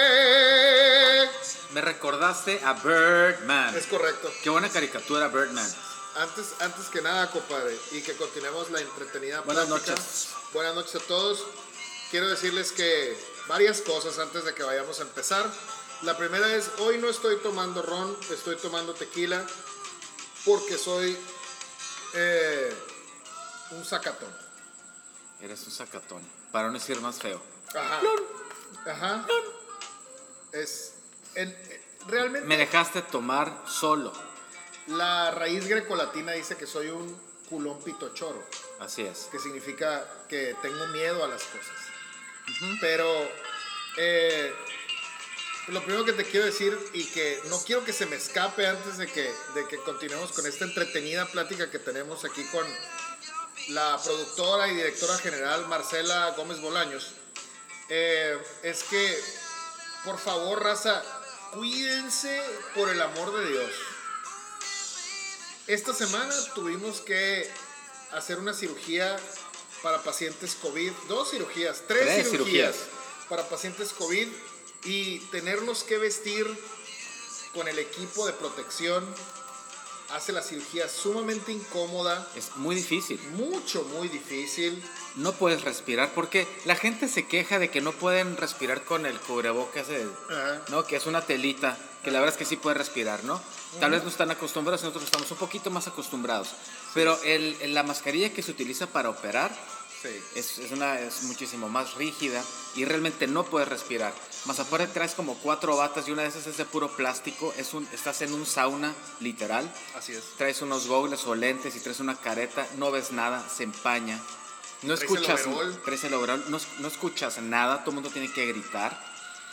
Compadre. Me recordaste a Birdman. Es correcto. Qué buena caricatura, Birdman. Antes, antes que nada, compadre, y que continuemos la entretenida Buenas plática. noches. Buenas noches a todos. Quiero decirles que varias cosas antes de que vayamos a empezar. La primera es, hoy no estoy tomando ron, estoy tomando tequila porque soy eh, un sacatón. Eres un sacatón. Para no decir más feo. Ajá. Ajá. Es, en- realmente Me dejaste tomar solo. la raíz grecolatina dice que soy un culón pitochoro. Así es. que significa que tengo miedo a las cosas. Pero eh, lo primero que te quiero decir y que no quiero que se me escape antes de que, de que continuemos con esta entretenida plática que tenemos aquí con la productora y directora general Marcela Gómez Bolaños, eh, es que por favor, raza, cuídense por el amor de Dios. Esta semana tuvimos que hacer una cirugía para pacientes COVID, dos cirugías, tres, Tres cirugías, cirugías. para pacientes COVID y tenerlos que vestir con el equipo de protección hace la cirugía sumamente incómoda, Es muy difícil. mucho, muy difícil. No puedes respirar porque la gente se queja de que no pueden respirar con el cubrebocas, Ajá. ¿no? Que es una telita, que la verdad es que sí puede respirar, ¿no? Tal vez no están acostumbrados, nosotros estamos un poquito más acostumbrados. Pero el, el- la mascarilla que se utiliza para operar Sí. es, es una, es muchísimo más rígida y realmente no puedes respirar. Más aparte traes como cuatro batas y una de esas es de puro plástico. Es un, estás en un sauna, literal. Así es. Traes unos goggles o lentes y traes una careta, no ves nada, se empaña. No Traes el escuchas, overol. traes el overol, no, no escuchas nada, todo el mundo tiene que gritar.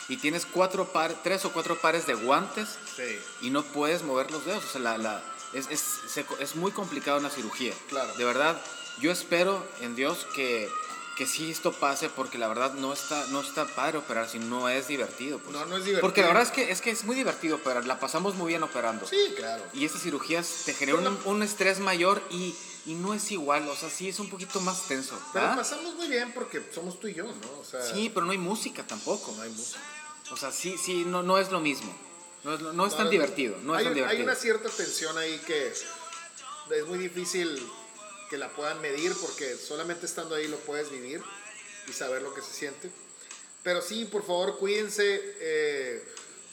Y tienes cuatro par, tres o cuatro pares de guantes Sí. y no puedes mover los dedos. O sea, la, la- es, es, se- es muy complicada una cirugía. Claro. De verdad, yo espero en Dios que, que sí esto pase porque la verdad no está, no está padre operar si no es divertido. pues. No, no es divertido. Porque la verdad es que, es que es muy divertido operar, la pasamos muy bien operando. Sí, claro. Y estas cirugías te generan un, un estrés mayor y, y no es igual, o sea, sí es un poquito más tenso. Pero ¿verdad? pasamos muy bien porque somos tú y yo, ¿no? O sea, Sí, pero no hay música tampoco. no hay música. O sea, sí, sí, no, no es lo mismo. No es, no es tan divertido, no es hay, tan divertido. Hay una cierta tensión ahí que es muy difícil que la puedan medir porque solamente estando ahí lo puedes vivir y saber lo que se siente. Pero sí, por favor, cuídense. eh,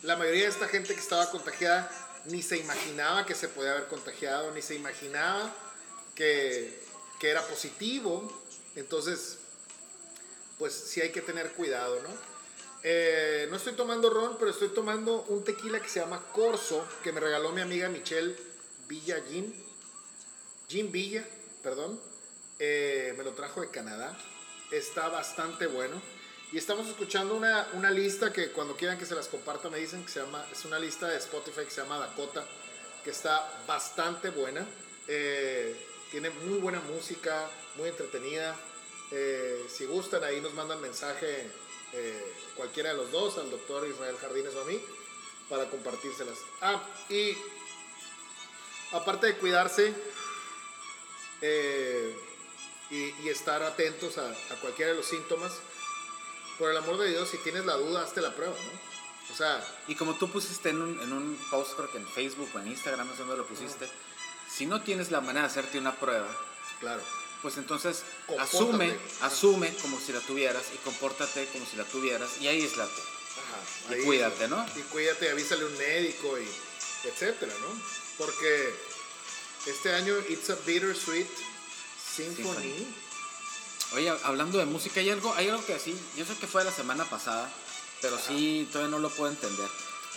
la mayoría de esta gente que estaba contagiada ni se imaginaba que se podía haber contagiado, ni se imaginaba que, que era positivo. Entonces, pues sí hay que tener cuidado, ¿no? Eh, no estoy tomando ron, pero estoy tomando un tequila que se llama Corso, que me regaló mi amiga Michelle Villa Gin. Gin Villa, perdón. Eh, me lo trajo de Canadá. Está bastante bueno. Y estamos escuchando una, una lista que cuando quieran que se las comparta me dicen que se llama, es una lista de Spotify que se llama Dakota, que está bastante buena. Eh, tiene muy buena música, muy entretenida. Eh, si gustan, ahí nos mandan mensaje cualquiera de los dos, al doctor Israel Jardines o a mí, para compartírselas. Ah, y aparte de cuidarse eh, y, y estar atentos a, a cualquiera de los síntomas, por el amor de Dios, si tienes la duda, hazte la prueba, ¿no? O sea, Y como tú pusiste en un, en un post, creo que en Facebook o en Instagram, no sé dónde lo pusiste, si no tienes la manera de hacerte una prueba, claro. pues entonces Compórtate. asume, asume como si la tuvieras y compórtate como si la tuvieras y aíslate. Ajá, Y cuídate, ¿no? Y cuídate, avísale a un médico y etcétera, ¿no? Porque este año It's a Bittersweet Symphony. Symphony. Oye, hablando de música, hay algo, hay algo que sí, yo sé que fue la semana pasada, pero sí todavía no lo puedo entender.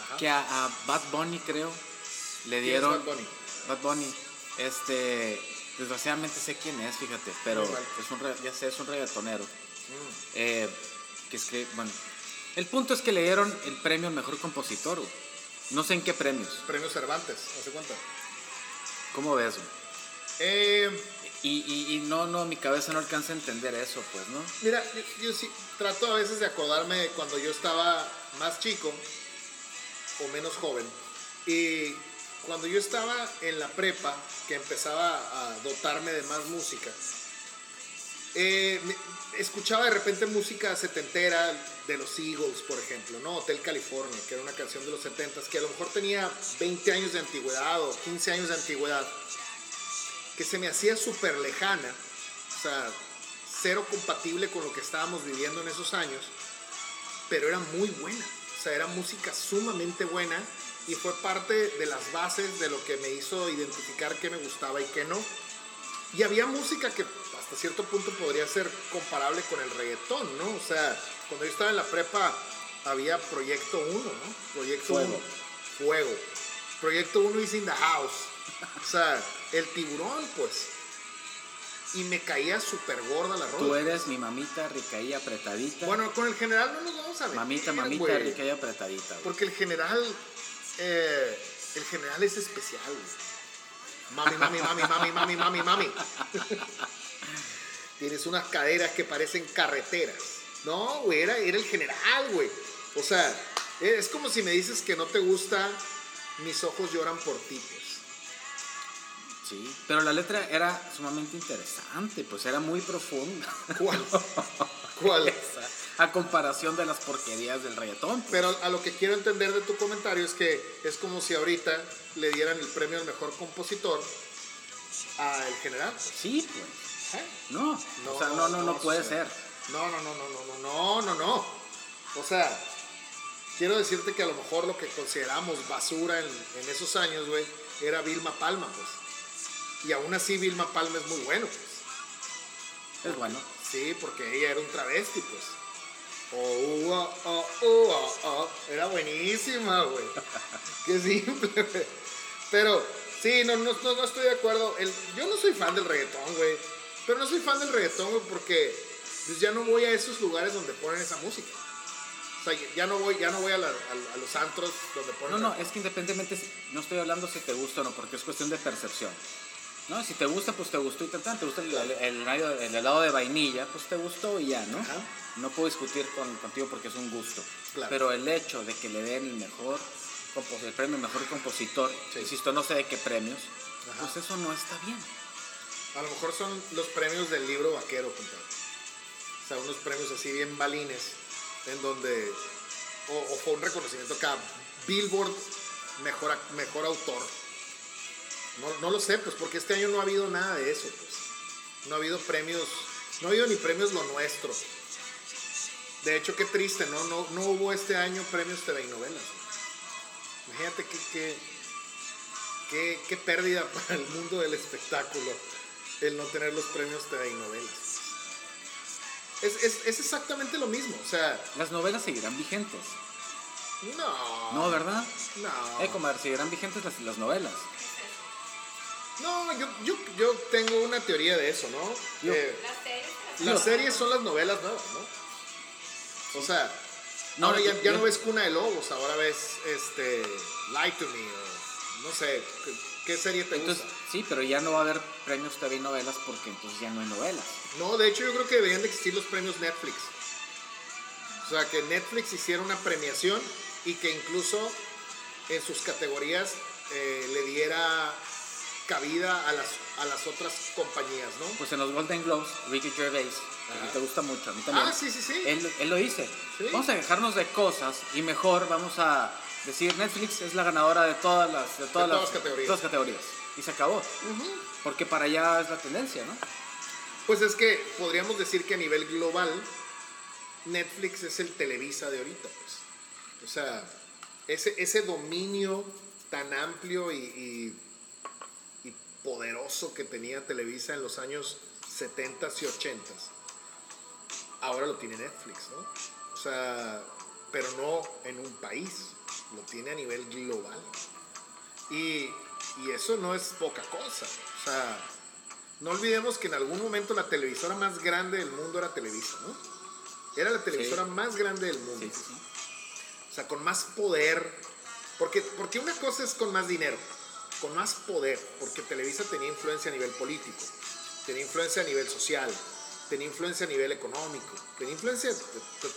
Ajá. Que a, a Bad Bunny, creo, le ¿Quién es dieron... Bad Bunny? Bad Bunny, este, desgraciadamente sé quién es, fíjate, pero es un, ya sé, es un reggaetonero. Mm. Eh, que es que, bueno, el punto es que le dieron el premio al mejor compositor. No sé en qué premios. Premio Cervantes, ¿hace cuenta? ¿Cómo ves? Eh, Y, y, y no, no, mi cabeza no alcanza a entender eso, pues, ¿no? mira, yo, yo sí trato a veces de acordarme de cuando yo estaba más chico o menos joven. Y cuando yo estaba en la prepa, que empezaba a dotarme de más música, eh, escuchaba de repente música setentera de los Eagles, por ejemplo, ¿no? Hotel California, que era una canción de los setentas, que a lo mejor tenía 20 años de antigüedad o 15 años de antigüedad, que se me hacía súper lejana, o sea, cero compatible con lo que estábamos viviendo en esos años, pero era muy buena, o sea, era música sumamente buena y fue parte de las bases de lo que me hizo identificar qué me gustaba y qué no. Y había música que hasta cierto punto podría ser comparable con el reggaetón, ¿no? O sea, cuando yo estaba en la prepa había Proyecto 1, ¿no? Proyecto Fuego. 1. Fuego. Proyecto 1 is in the house. O sea, el tiburón, pues. Y me caía súper gorda la rola. Tú eres mi mamita rica y apretadita. Bueno, con el general no nos vamos a ver. mamita, mamita rica y apretadita. Porque el general, eh, el general es especial. güey. Mami, mami, mami, mami, mami, mami, mami. Tienes unas caderas que parecen carreteras. No, güey, era, era el general, güey. O sea, es como si me dices que no te gusta Mis ojos lloran por ti, pues. Sí, pero la letra era sumamente interesante, pues era muy profunda. ¿Cuál? ¿Cuál? A comparación de las porquerías del reggaetón. Pero a lo que quiero entender de tu comentario es que es como si ahorita le dieran el premio al mejor compositor al general. Sí, pues. No, no, o sea, no, no, no, puede ser. No, no, no, no, no, no, no, no. no O sea, quiero decirte que a lo mejor lo que consideramos basura en, en esos años, güey, era Vilma Palma, pues. Y aún así Vilma Palma es muy bueno, pues. Es bueno. Sí, porque ella era un travesti, pues. Era buenísima, güey. Qué simple, güey. Pero, sí, no, no, no, estoy de acuerdo. El, yo no soy fan del reggaetón, güey. Pero no soy fan del reggaetón, güey, porque pues, ya no voy a esos lugares donde ponen esa música. O sea, ya no voy, ya no voy a, la- a- a los antros donde ponen No, no, es que independientemente, no estoy hablando si te gusta o no, porque es cuestión de percepción. ¿No? Si te gusta, pues te gustó y tan, tan, te gusta el, el, el helado- el helado de vainilla, pues te gustó y ya, ¿no? Ajá. No puedo discutir con, contigo porque es un gusto. Claro. Pero el hecho de que le den el mejor, el premio mejor compositor, Sí. insisto, no sé de qué premios, Ajá. pues eso no está bien. A lo mejor son los premios del libro vaquero. O sea, unos premios así bien balines, en donde. O, fue un reconocimiento acá. Billboard, mejor, mejor autor. No, lo sé, pues, porque este año no ha habido nada de eso, pues. No ha habido premios. No ha habido ni premios lo nuestro. De hecho, qué triste, ¿no? No, no hubo este año premios TV y novelas. Imagínate qué, qué, qué pérdida para el mundo del espectáculo el no tener los premios TV y novelas. Es, es, es exactamente lo mismo, o sea, Las novelas seguirán vigentes. no. No, ¿verdad? No. Eh, comadre, seguirán vigentes las, las novelas. No, yo, yo, yo tengo una teoría de eso, ¿no? Yo- Eh, Las series. las series son las novelas nuevas, ¿no? O sea, No, ahora ya, ya no ves Cuna de Lobos, ahora ves este, Lie to Me, o no sé, ¿qué, qué serie te Entonces, gusta? Sí, pero ya no va a haber premios TV y novelas porque entonces ya no hay novelas. No, de hecho yo creo que deberían de existir los premios Netflix. O sea, que Netflix hiciera una premiación y que incluso en sus categorías eh, le diera cabida a las, a las otras compañías, ¿no? Pues en los Golden Globes, Ricky Gervais, que a ti te gusta mucho, a mí también. Ah, sí, sí, sí. Él, él lo dice. Sí. Vamos a dejarnos de cosas y mejor vamos a decir Netflix es la ganadora de todas las, de todas todas las, las categorías. todas las categorías. Y se acabó. Porque para allá es la tendencia, ¿no? Pues es que podríamos decir que a nivel global, Netflix es el Televisa de ahorita, pues. O sea, ese, ese dominio tan amplio y, y- y poderoso que tenía Televisa en los años 70 y 80 ahora lo tiene Netflix, ¿no? O sea, pero no en un país, lo tiene a nivel global. Y, y eso no es poca cosa. O sea, no olvidemos que en algún momento la televisora más grande del mundo era Televisa, ¿no? Era la televisora más grande del mundo. Sí, sí, sí. O sea, con más poder. Porque, porque una cosa es con más dinero, con más poder. Porque Televisa tenía influencia a nivel político, tenía influencia a nivel social, tenía influencia a nivel económico, tenía influencia.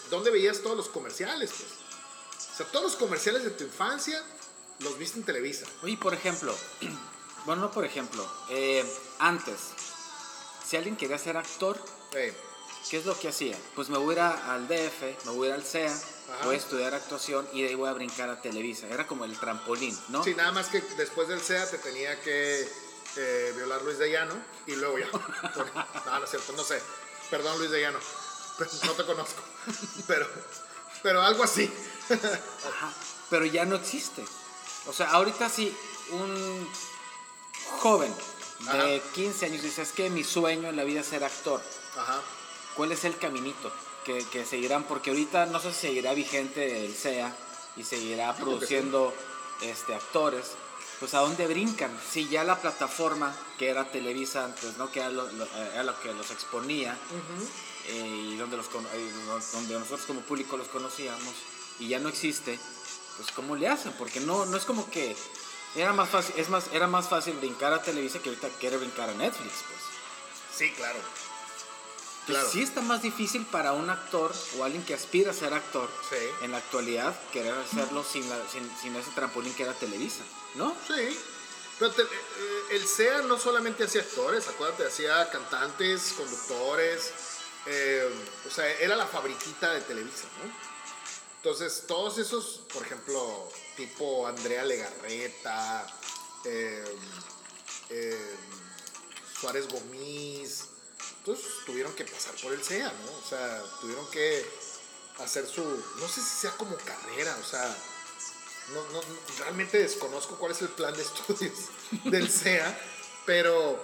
¿Dónde veías todos los comerciales? Pues? O sea, todos los comerciales de tu infancia los viste en Televisa. Oye, por ejemplo, bueno, no por ejemplo, eh, antes, si alguien quería ser actor, Eh, ¿qué es lo que hacía? Pues me voy a ir al DF, me voy a ir al CEA, voy a estudiar actuación y de ahí voy a brincar a Televisa. Era como el trampolín, ¿no? Sí, nada más que después del SEA te tenía que eh, violar Luis de Llano y luego ya. no, no es cierto, no sé. Perdón, Luis de Llano. No te conozco. Pero, pero algo así. Ajá, pero ya no existe. O sea, ahorita sí, un joven de Ajá. 15 años dice, es que mi sueño en la vida es ser actor. Ajá. ¿Cuál es el caminito que, que seguirán? Porque ahorita no sé si seguirá vigente el SEA y seguirá Yo sí. produciendo este, actores. Pues a dónde brincan? Si ya la plataforma que era Televisa antes, ¿no? Que era lo, lo- era lo que los exponía eh, y donde, los, eh, donde nosotros como público los conocíamos y ya no existe, pues ¿cómo le hacen? Porque no, no es como que era más fácil, es más, era más fácil brincar a Televisa que ahorita quiere brincar a Netflix, pues. Sí, claro. Entonces, Claro. sí está más difícil para un actor o alguien que aspira a ser actor Sí. en la actualidad querer hacerlo sin, la- sin, sin ese trampolín que era Televisa, ¿no? Sí. Pero te- eh, el SEA no solamente hacía actores, acuérdate, hacía cantantes, conductores. eh, o sea, era la fabriquita de Televisa, ¿no? Entonces, todos esos, por ejemplo, tipo Andrea Legarreta, eh, eh, Suárez Gomis, todos tuvieron que pasar por el SEA, ¿no? O sea, tuvieron que hacer su, no sé si sea como carrera, o sea, no, no, realmente desconozco cuál es el plan de estudios del SEA, pero,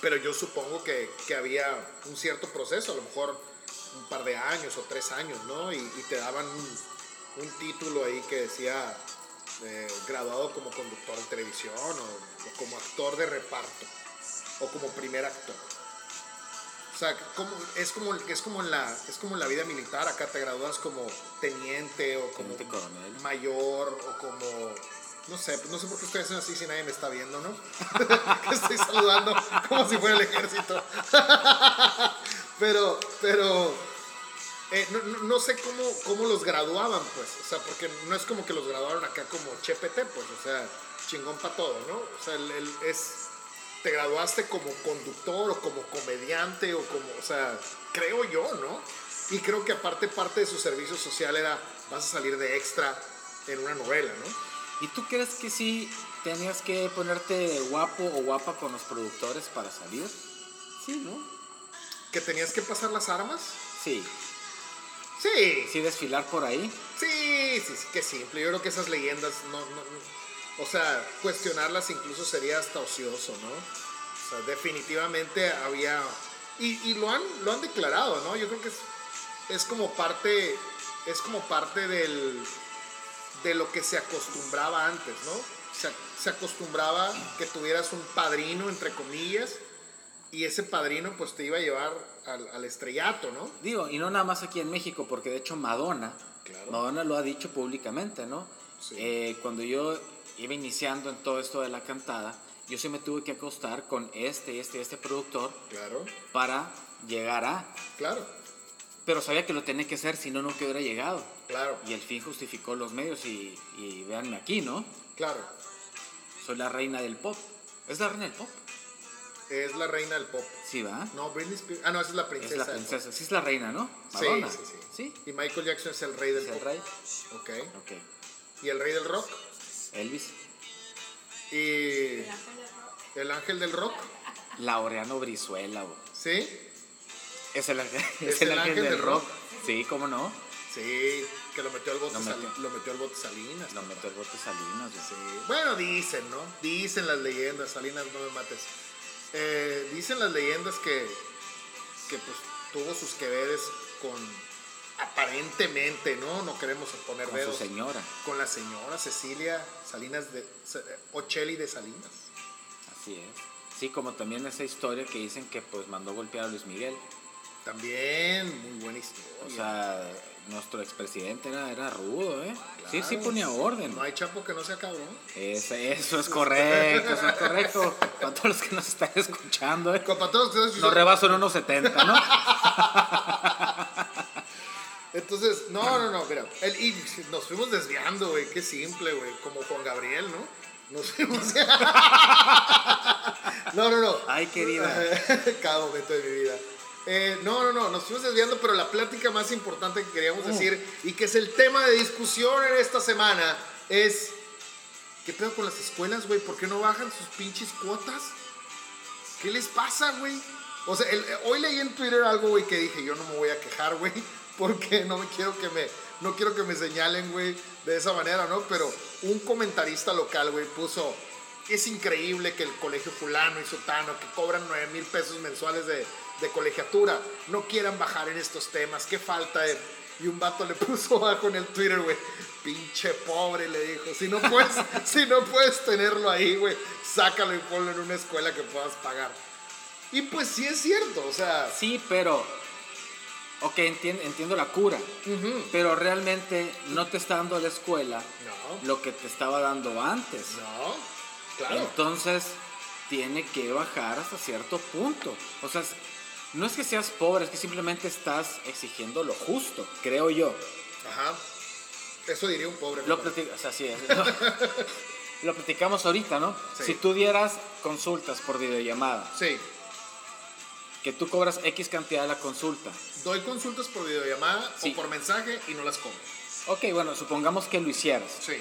pero yo supongo que, que había un cierto proceso, a lo mejor un par de años o tres años, ¿no? Y, y te daban un, un título ahí que decía eh, graduado como conductor de televisión o, o como actor de reparto o como primer actor. O sea, como, es, como, es, como en la, es como en la vida militar, acá te gradúas como teniente o como Teniente coronel. mayor o como... No sé, no sé por qué estoy haciendo así si nadie me está viendo, ¿no? estoy saludando como si fuera el ejército. pero, pero... eh, no, no- no sé cómo, cómo los graduaban, pues. O sea, porque no es como que los graduaron acá como Chepete, pues. O sea, chingón para todo, ¿no? O sea, el, el- es te graduaste como conductor o como comediante o como, o sea, creo yo, ¿no? Y creo que aparte parte de su servicio social era, vas a salir de extra en una novela, ¿no? ¿Y tú crees que sí tenías que ponerte guapo o guapa con los productores para salir? Sí, ¿no? Que tenías que pasar las armas. Sí. Sí, Sí desfilar por ahí. sí, sí, sí, qué simple. Yo creo que esas leyendas, no, no, no- o sea, cuestionarlas incluso sería hasta ocioso, ¿no? O sea, definitivamente había, y, y lo, han, lo han declarado, ¿no? Yo creo que es, es como parte, es como parte del, de lo que se acostumbraba antes, ¿no? Se, se acostumbraba que tuvieras un padrino, entre comillas, y ese padrino pues te iba a llevar al, al estrellato, ¿no? Digo, y no nada más aquí en México, porque de hecho Madonna, Claro. Madonna lo ha dicho públicamente, ¿no? Sí. Eh, cuando yo iba iniciando en todo esto de la cantada, yo sí me tuve que acostar con este, este, este productor Claro, para llegar a... claro, Pero sabía que lo tenía que hacer, si no, nunca hubiera llegado. claro, Y el fin justificó los medios y, y véanme aquí, ¿no? claro. Soy la reina del pop. ¿Es la reina del pop? Es la reina del pop. Sí, va. No, Britney Spears. Ah, no, esa es la princesa. Es la del princesa. Sí, es la reina, ¿no? Madonna. sí, sí. Sí. Y Michael Jackson es el rey del ¿Es el rey? Ok. Ok. Y el rey del rock. Elvis. Y el ángel del rock. Laureano Brizuela. Sí, Es el, ángel- ¿Es es el el ángel ángel del del rock. rock? Sí, ¿cómo no? sí. Que lo metió al bote, Lo Sal- lo metió al bote Salinas. Lo metió el bote Salinas. Sí. Bueno, dicen, ¿no? Dicen las leyendas. Salinas, no me mates. Eh, dicen las leyendas que, que pues tuvo sus que veres con aparentemente, ¿no? No queremos poner Con su dedos. señora. con la señora Cecilia Salinas de Ochelli de Salinas. Así es. Sí, como también esa historia que dicen que pues mandó golpear a Luis Miguel. También, muy buena historia. O sea, nuestro expresidente era, era rudo, ¿eh? Sí, sí ponía orden. No hay chapo que no sea cabrón. Ese- eso es correcto, eso es correcto. Para todos los que nos están escuchando, ¿eh? Para todos ustedes, No rebaso en unos 70, ¿no? Entonces, no, no, no, mira, el, y nos fuimos desviando, güey, qué simple, güey, como Juan Gabriel, ¿no? Nos fuimos... no, no, no. Ay, querida. Cada momento de mi vida. Eh, no, no, no, nos fuimos desviando, pero la plática más importante que queríamos Uh. decir y que es el tema de discusión en esta semana es, ¿qué pedo con las escuelas, güey? ¿Por qué no bajan sus pinches cuotas? ¿Qué les pasa, güey? O sea, el- hoy leí en Twitter algo, güey, que dije, yo no me voy a quejar, güey, porque no me quiero que me, no quiero que me señalen, güey, de esa manera, ¿no? Pero un comentarista local, güey, puso, es increíble que el colegio fulano y sotano, que cobran 9 mil pesos mensuales de, de colegiatura, no quieran bajar en estos temas, qué falta de... Y un vato le puso abajo en el Twitter, güey, pinche pobre, le dijo, si no puedes, si no puedes tenerlo ahí, güey, sácalo y ponlo en una escuela que puedas pagar. Y pues sí es cierto, o sea, Sí, pero. Ok, entien- entiendo la cura. Pero realmente no te está dando la escuela no, lo que te estaba dando antes. no, claro. Entonces, tiene que bajar hasta cierto punto. O sea, no es que seas pobre, es que simplemente estás exigiendo lo justo, creo yo. Ajá. Eso diría un pobre. Lo, compadre. platic- o sea, sí, es- lo, lo platicamos ahorita, ¿no? Sí. Si tú dieras consultas por videollamada, Sí, que tú cobras X cantidad de la consulta. doy consultas por videollamada Sí. o por mensaje y no las cobro. Ok, bueno, supongamos que lo hicieras. Sí.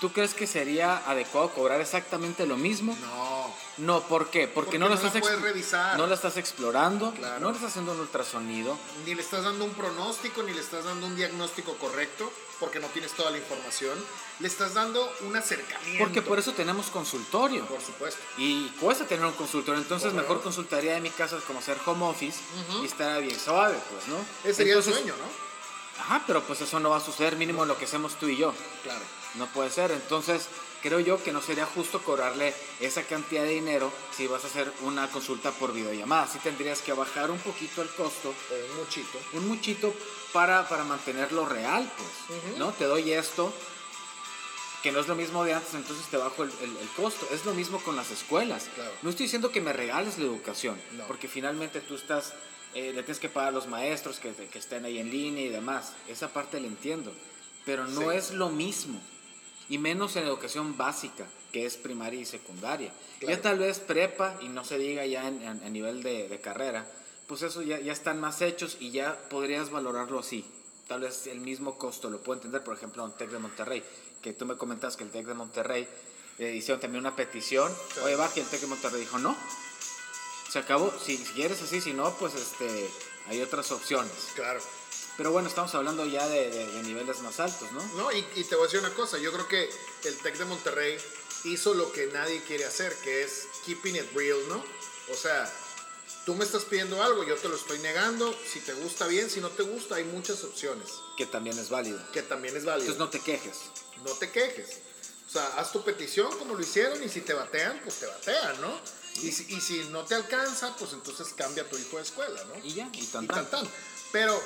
¿Tú crees que sería adecuado cobrar exactamente lo mismo? No. No, ¿por qué? Porque, Porque no lo no estás puedes revisar. No la estás explorando, Claro. no le estás haciendo un ultrasonido. Ni le estás dando un pronóstico, ni le estás dando un diagnóstico correcto, porque no tienes toda la información. Le estás dando un acercamiento. Porque por eso tenemos consultorio. Por supuesto. Y cuesta tener un consultorio, entonces mejor consultaría de mi casa como hacer home office y estar bien suave, pues, ¿no? Ese sería Entonces- el sueño, ¿no? Ajá, pero pues eso no va a suceder mínimo lo que hacemos tú y yo. Claro. No puede ser. Entonces, creo yo que no sería justo cobrarle esa cantidad de dinero si vas a hacer una consulta por videollamada. Sí tendrías que bajar un poquito el costo, O un muchito. un muchito para, para mantenerlo real, pues. ¿No? Te doy esto, que no es lo mismo de antes, entonces te bajo el, el- el costo. Es lo mismo con las escuelas. Claro. No estoy diciendo que me regales la educación, No. porque finalmente tú estás, eh, le tienes que pagar a los maestros que, que estén ahí en línea y demás. Esa parte la entiendo. Pero no Sí. es lo mismo. Y menos en educación básica, que es primaria y secundaria. Claro. Ya tal vez prepa, y no se diga ya a nivel de, de carrera, pues eso ya, ya están más hechos y ya podrías valorarlo así. Tal vez el mismo costo, lo puedo entender, por ejemplo, en TEC de Monterrey, que tú me comentas que el TEC de Monterrey eh, hicieron también una petición, Sí. oye, que el TEC de Monterrey dijo, no, se acabó, si, si quieres así, si no, pues este, hay otras opciones. Claro. Pero bueno, estamos hablando ya de, de- de niveles más altos, ¿no? No, y, y te voy a decir una cosa, yo creo que el TEC de Monterrey hizo lo que nadie quiere hacer, que es keeping it real, ¿no? O sea, tú me estás pidiendo algo, yo te lo estoy negando, si te gusta bien, si no te gusta, hay muchas opciones, Que también es válido. que también es válido. Entonces no te quejes. no te quejes. O sea, haz tu petición como lo hicieron y si te batean, pues te batean, ¿no? Y si, y si no te alcanza, pues entonces cambia a tu hijo de escuela, ¿no? Y ya, y tan y tan. tan, tan. Pero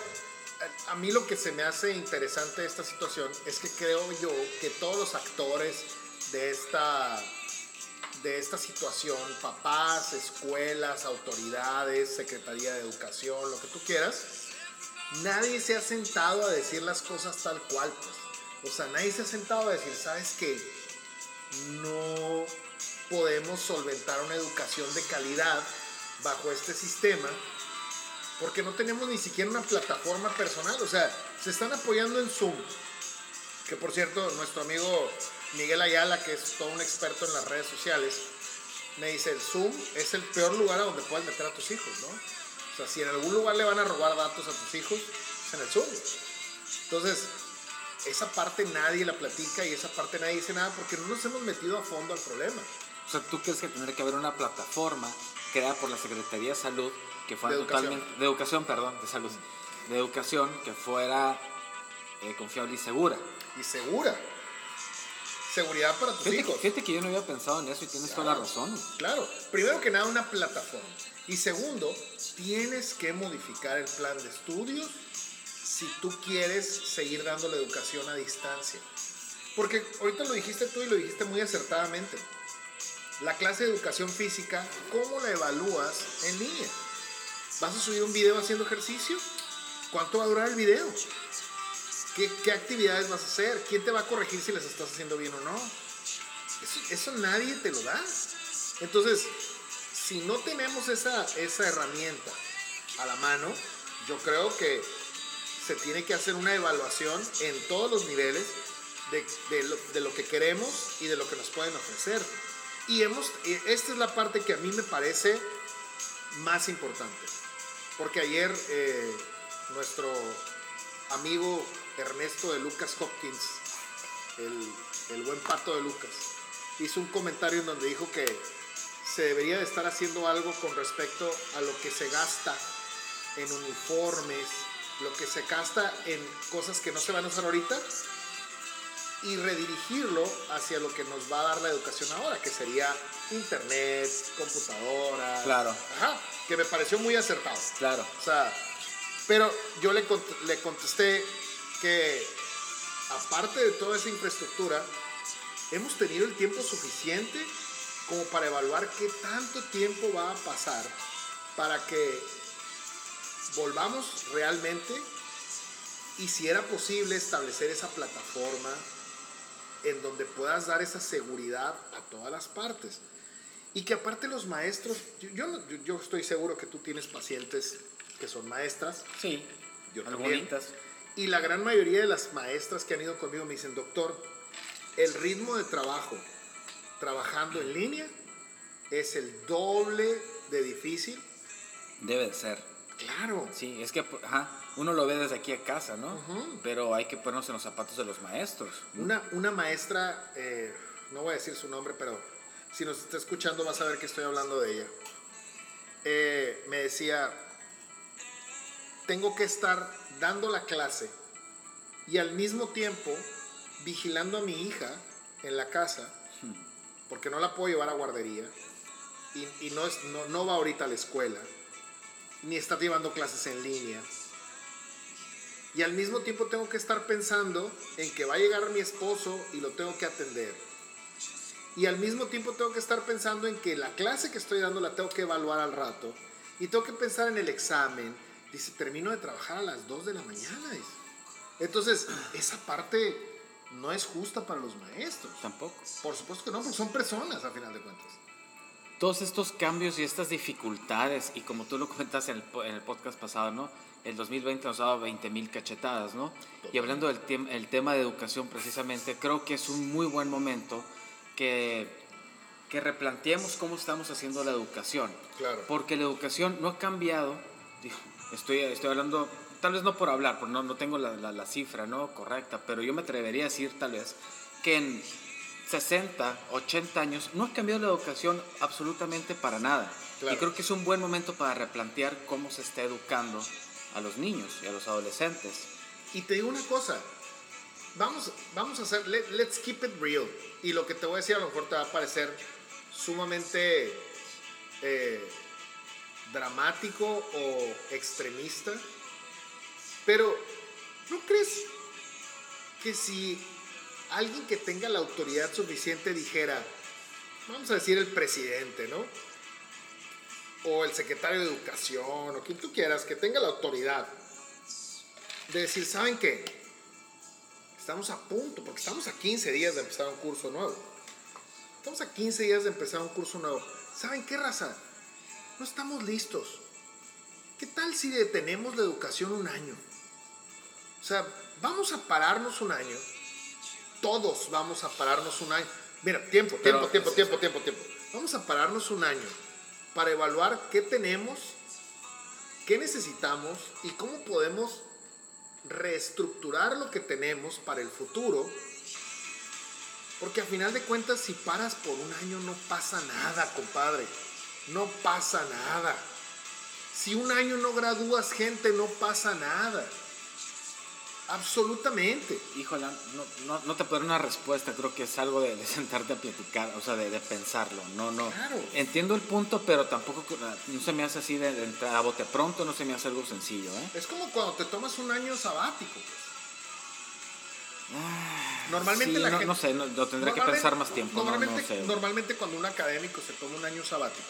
a- mí lo que se me hace interesante de esta situación es que creo yo que todos los actores de esta, de esta situación, papás, escuelas, autoridades, Secretaría de Educación, lo que tú quieras, nadie se ha sentado a decir las cosas tal cual, pues. O sea, nadie se ha sentado a decir, ¿sabes qué? No podemos solventar una educación de calidad bajo este sistema porque no tenemos ni siquiera una plataforma personal. O sea, se están apoyando en Zoom. Que por cierto, nuestro amigo Miguel Ayala, que es todo un experto en las redes sociales, me dice, el Zoom es el peor lugar a donde puedes meter a tus hijos, ¿no? O sea, si en algún lugar le van a robar datos a tus hijos, es en el Zoom. Entonces, esa parte nadie la platica y esa parte nadie dice nada porque no nos hemos metido a fondo al problema. O sea, ¿tú crees que tendría que haber una plataforma creada por la Secretaría de Salud que fuera De educación. totalmente de educación, perdón, de salud, de educación que fuera eh, confiable y segura? Y segura. seguridad para tus Fíjate, hijos. fíjate que yo no había pensado en eso y tienes toda la razón. Claro, primero que nada una plataforma. Y segundo, tienes que modificar el plan de estudios si tú quieres seguir dando la educación a distancia. Porque ahorita lo dijiste tú y lo dijiste muy acertadamente. La clase de educación física, ¿cómo la evalúas en línea? ¿Vas a subir un video haciendo ejercicio? ¿Cuánto va a durar el video? ¿Qué, qué actividades vas a hacer? ¿Quién te va a corregir si las estás haciendo bien o no? Eso, eso nadie te lo da. Entonces, si no tenemos esa, esa herramienta a la mano, yo creo que se tiene que hacer una evaluación en todos los niveles de, de lo, de lo que queremos y de lo que nos pueden ofrecer. Y hemos, eh, esta es la parte que a mí me parece más importante. Porque ayer eh, nuestro amigo Ernesto de Lucas Hopkins, el, el buen pato de Lucas, hizo un comentario en donde dijo que se debería de estar haciendo algo con respecto a lo que se gasta en uniformes, lo que se gasta en cosas que no se van a usar ahorita y redirigirlo hacia lo que nos va a dar la educación ahora, que sería internet, computadora. Claro. Ajá, que me pareció muy acertado. Claro. O sea, pero yo le, cont- le contesté que aparte de toda esa infraestructura, hemos tenido el tiempo suficiente como para evaluar qué tanto tiempo va a pasar para que volvamos realmente y si era posible establecer esa plataforma en donde puedas dar esa seguridad a todas las partes. Y que aparte los maestros, yo, yo, estoy seguro que tú tienes pacientes que son maestras, Sí. yo también. Y la gran mayoría de las maestras que han ido conmigo me dicen, doctor, el ritmo de trabajo trabajando en línea es el doble de difícil. Debe de ser. Claro. Sí, es que ajá, uno lo ve desde aquí a casa, ¿no? Pero hay que ponernos en los zapatos de los maestros. Una, una maestra, eh, no voy a decir su nombre, pero si nos está escuchando va a saber que estoy hablando de ella. Eh, me decía, tengo que estar dando la clase y al mismo tiempo vigilando a mi hija en la casa, porque no la puedo llevar a guardería y, y no, es, no, no va ahorita a la escuela, ni está llevando clases en línea. Y al mismo tiempo tengo que estar pensando en que va a llegar mi esposo y lo tengo que atender. Y al mismo tiempo tengo que estar pensando en que la clase que estoy dando la tengo que evaluar al rato. Y tengo que pensar en el examen. Dice, termino de trabajar a las 2 de la mañana. Entonces, esa parte no es justa para los maestros. Tampoco. Por supuesto que no, porque son personas a final de cuentas. Todos estos cambios y estas dificultades, y como tú lo comentas en el, en el podcast pasado, ¿no? El 2020 nos ha dado 20 mil cachetadas, ¿no? Y hablando del el tema de educación precisamente, creo que es un muy buen momento que, que replanteemos cómo estamos haciendo la educación. Claro. Porque la educación no ha cambiado, digo, estoy, estoy hablando, tal vez no por hablar, porque no, no tengo la, la- la cifra ¿no? correcta, pero yo me atrevería a decir tal vez que en 60, 80 años no ha cambiado la educación absolutamente para nada. Claro. Y creo que es un buen momento para replantear cómo se está educando a los niños y a los adolescentes. Y te digo una cosa, vamos, vamos a hacer, let- let's keep it real. Y lo que te voy a decir a lo mejor te va a parecer sumamente eh, dramático o extremista, pero ¿no crees que si alguien que tenga la autoridad suficiente dijera, vamos a decir el presidente, ¿no? O el secretario de educación, o quien tú quieras, que tenga la autoridad de decir, ¿saben qué? Estamos a punto, porque estamos a 15 días de empezar un curso nuevo. Estamos a 15 días de empezar un curso nuevo. ¿Saben qué raza? No estamos listos. ¿Qué tal si detenemos la educación un año? O sea, vamos a pararnos un año. Todos vamos a pararnos un año. Mira, tiempo, tiempo, tiempo, tiempo, tiempo, tiempo. Vamos a pararnos un año para evaluar qué tenemos, qué necesitamos y cómo podemos reestructurar lo que tenemos para el futuro. Porque a final de cuentas, si paras por un año, no pasa nada, compadre. No pasa nada. Si un año no gradúas gente, no pasa nada. Absolutamente. Híjole, no, no, no te puedo dar una respuesta, creo que es algo de, de sentarte a platicar, o sea, de, de pensarlo. No, no. Claro. Entiendo el punto, pero tampoco no se me hace así de, de entrar a bote pronto, no se me hace algo sencillo, ¿eh? Es como cuando te tomas un año sabático, pues. Normalmente Sí, la no, gente. no sé, no- lo tendré que normalmente- pensar más tiempo, no, no Normalmente, sé. normalmente cuando un académico se toma un año sabático,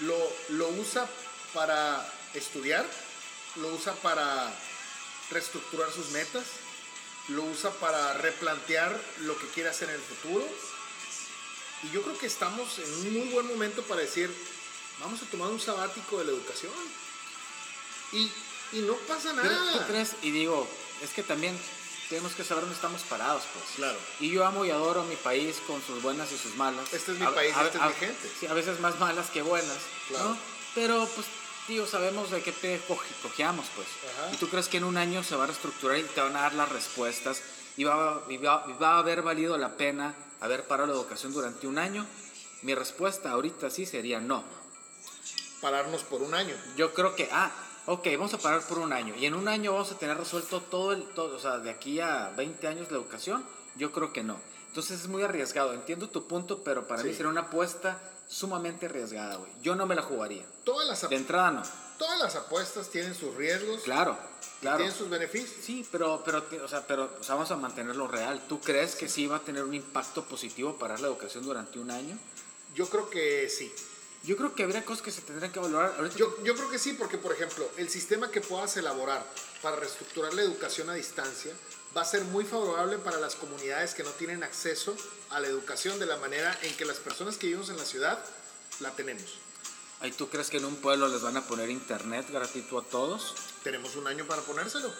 lo, lo usa para estudiar, lo usa para reestructurar sus metas, lo usa para replantear lo que quiere hacer en el futuro. Y yo creo que estamos en un muy buen momento para decir, vamos a tomar un sabático de la educación. Y, y no pasa Pero, nada. ¿Tú crees? Y digo, es que también tenemos que saber dónde estamos parados, pues. Claro. Y yo amo y adoro mi país con sus buenas y sus malas. Este es mi país, esta es mi gente. Sí, a veces más malas que buenas, Claro. ¿no? Pero, pues, tío, sabemos de qué coge- cojeamos, pues. Ajá. ¿Y tú crees que en un año se va a reestructurar y te van a dar las respuestas y va, y va, y va a haber valido la pena haber parado la educación durante un año? Mi respuesta ahorita sí sería no. Pararnos por un año. Yo creo que, ah, ok, vamos a parar por un año. Y en un año vamos a tener resuelto todo el, todo, o sea, de aquí a 20 años la educación. Yo creo que no. Entonces es muy arriesgado. Entiendo tu punto, pero para mí Sí. sería una apuesta sumamente arriesgada, güey. Yo no me la jugaría. Todas las, De entrada no. todas las apuestas tienen sus riesgos, Claro, claro. tienen sus beneficios. Sí, pero, pero, o sea, pero o sea, vamos a mantenerlo real. ¿Tú crees que sí va a tener un impacto positivo para la educación durante un año? Yo creo que sí. Yo creo que habría cosas que se tendrían que valorar. Ahorita Yo, yo creo que sí, porque por ejemplo, el sistema que puedas elaborar para reestructurar la educación a distancia va a ser muy favorable para las comunidades que no tienen acceso a la educación de la manera en que las personas que vivimos en la ciudad la tenemos. ¿Y tú crees que en un pueblo les van a poner internet gratuito a todos? Tenemos un año para ponérselo.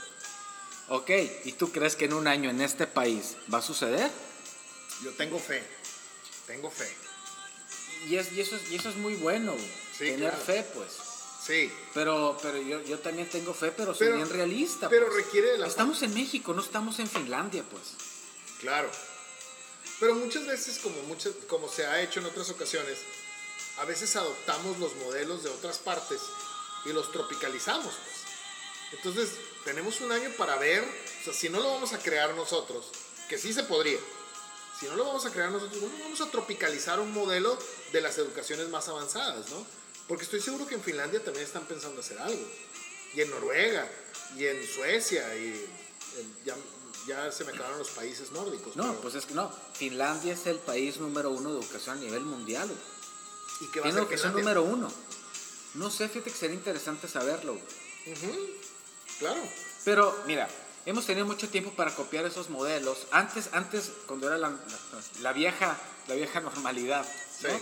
Ok, ¿y tú crees que en un año en este país va a suceder? Yo tengo fe. Tengo fe. Y, es, y, eso, es, y eso es muy bueno. Sí, tener claro. fe, pues. Sí. Pero, pero yo, yo también tengo fe, pero soy Pero- bien realista. pero pues. requiere de la Estamos en México, no estamos en Finlandia, pues. Claro. Pero muchas veces, como, muchas, como se ha hecho en otras ocasiones, a veces adoptamos los modelos de otras partes y los tropicalizamos. Pues. Entonces, tenemos un año para ver, o sea, si no lo vamos a crear nosotros, que sí se podría, si no lo vamos a crear nosotros, bueno, vamos a tropicalizar un modelo de las educaciones más avanzadas, ¿no? Porque estoy seguro que en Finlandia también están pensando hacer algo. Y en Noruega, y en Suecia, y en- ya, ya se me acabaron los países nórdicos. No, pero- pues es que no. Finlandia es el país número uno de educación a nivel mundial. güey. ¿Y qué va a Tiene hacer educación número uno. No sé, fíjate que sería interesante saberlo. Ujú, Claro. Pero mira, hemos tenido mucho tiempo para copiar esos modelos. Antes, antes cuando era la, la- la vieja, la vieja normalidad. ¿no? Sí.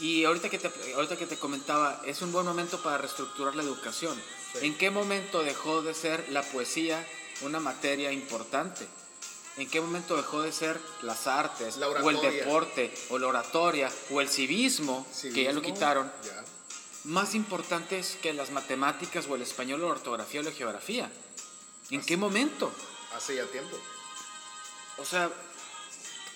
Y ahorita que, te, ahorita que te comentaba, es un buen momento para reestructurar la educación. Sí. ¿En qué momento dejó de ser la poesía una materia importante? ¿En qué momento dejó de ser las artes, La o el deporte, o la oratoria, o el civismo, que ya lo Civismo, quitaron, ya. más importantes que las matemáticas, o el español, o la ortografía, o la geografía? ¿En qué momento? Hace ya tiempo. O sea,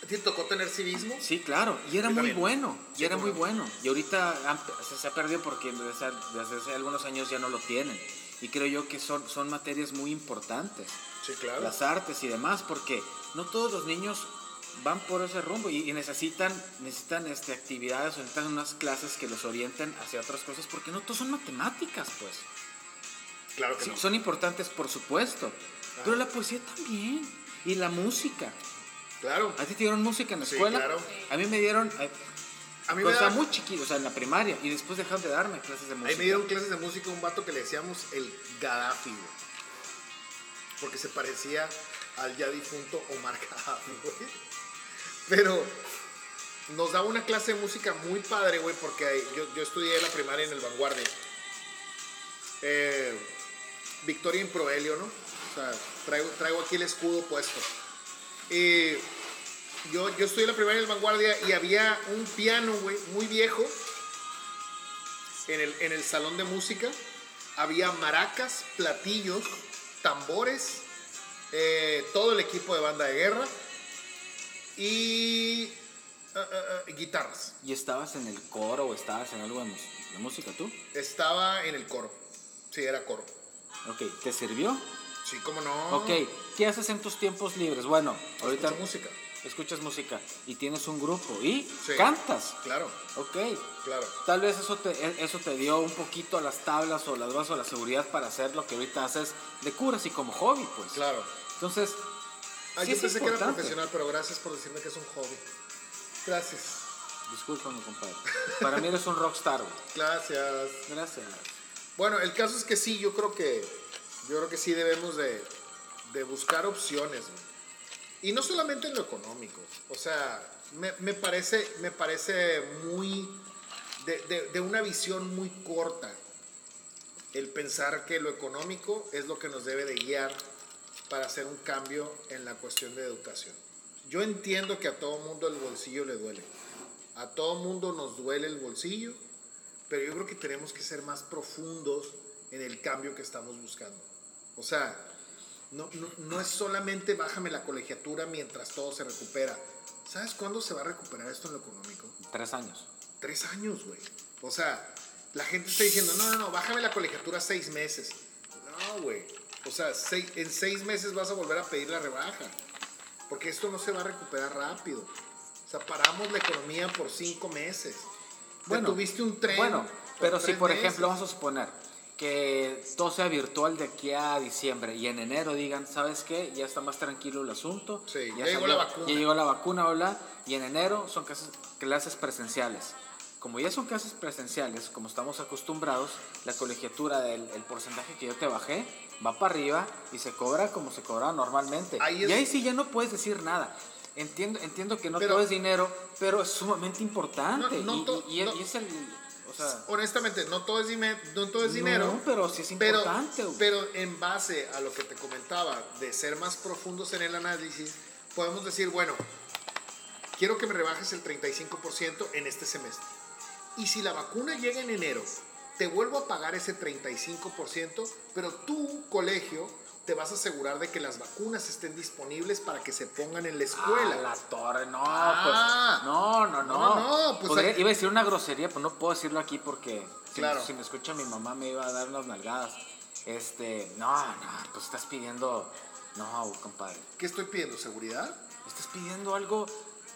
¿Te tocó tener civismo? Sí, claro, y era muy también. bueno, y Sí, era muy no. bueno. Y ahorita se, ha perdido porque desde, hace- desde hace algunos años ya no lo tienen. Y creo yo que son, son materias muy importantes, Sí, claro. las artes y demás, porque no todos los niños van por ese rumbo y, y necesitan, necesitan este, actividades o necesitan unas clases que los orienten hacia otras cosas, porque no todos son matemáticas, pues. Claro que Sí, no. son importantes, por supuesto, pero la poesía también, y la música. Claro. ¿A ti te dieron música en la Sí, escuela? claro. A mí me dieron... eh, A mí me, muy chiquito, o sea, en la primaria, y después dejaron de darme clases de música. ahí me dieron clases de música un vato que le decíamos el Gaddafi, güey. Porque se parecía al ya difunto Omar Gaddafi, güey. Pero nos daba una clase de música muy padre, güey, porque yo, yo estudié la primaria en el Vanguardia. Eh, Victoria Improvelio, ¿no? O sea, traigo, traigo aquí el escudo puesto. Y yo, yo estudié la primaria en el Vanguardia y había un piano, güey, muy viejo en el, en el salón de música. Había maracas, platillos, tambores, eh, todo el equipo de banda de guerra y eh, eh, eh, guitarras. ¿Y estabas en el coro o estabas en algo de música tú? Estaba en el coro. Sí, era coro. Ok, ¿te sirvió? Sí, cómo no. Ok, ¿qué haces en tus tiempos libres? Bueno, ahorita Escucho música. escuchas música y tienes un grupo y Sí. cantas. Claro, Ok, claro. tal vez eso te, e- eso te dio un poquito a las tablas o las bases o la seguridad para hacer lo que ahorita haces de curas y como hobby, pues. Claro. Entonces, Ah, sí yo pensé que era importante. profesional, pero gracias por decirme que es un hobby. Gracias. Discúlpame, compadre. Para mí eres un rockstar. Gracias. Gracias. Bueno, el caso es que sí, yo creo que yo creo que sí debemos de, buscar opciones. Y no solamente en lo económico. O sea, me, parece, me parece muy de, de- de una visión muy corta el pensar que lo económico es lo que nos debe de guiar para hacer un cambio en la cuestión de educación. Yo entiendo que a todo mundo el bolsillo le duele. A todo mundo nos duele el bolsillo, pero yo creo que tenemos que ser más profundos en el cambio que estamos buscando. O sea, no, no, no es solamente bájame la colegiatura mientras todo se recupera. ¿Sabes cuándo se va a recuperar esto en lo económico? Tres años. Tres años, güey. O sea, la gente está diciendo, no, no, no, bájame la colegiatura seis meses. No, güey. O sea, seis- en seis meses vas a volver a pedir la rebaja. Porque esto no se va a recuperar rápido. O sea, paramos la economía por cinco meses. Bueno, tuviste un tren. Bueno, pero si por meses. ejemplo vamos a suponer que todo sea virtual de aquí a diciembre y en enero digan, ¿sabes qué? Ya está más tranquilo el asunto. Sí, ya llegó la vacuna. Ya llegó la vacuna, hola. Y en enero son clases, clases presenciales. Como ya son clases presenciales, como estamos acostumbrados, la colegiatura del el porcentaje que yo te bajé va para arriba y se cobra como se cobraba normalmente. Ahí es- Y ahí sí ya no puedes decir nada. Entiendo, entiendo que no Pero- todo es dinero, pero es sumamente importante. No, no y, y- y no. es el... Sea, Honestamente, no todo es, no todo es dinero. No, pero sí es importante. pero en base a lo que te comentaba, de ser más profundos en el análisis, podemos decir, bueno, quiero que me rebajes el 35% en este semestre. Y si la vacuna llega en enero, te vuelvo a pagar ese 35%, pero tu colegio te vas a asegurar de que las vacunas estén disponibles para que se pongan en la escuela. Ah, la torre, no, Ah. pues. No, no, no. No, no, pues Podría- Iba a decir una grosería, pero no puedo decirlo aquí porque si, Claro. me, si me escucha mi mamá me iba a dar unas nalgadas. Este, no, no, pues estás pidiendo. No, compadre. ¿Qué estoy pidiendo? ¿Seguridad? Estás pidiendo algo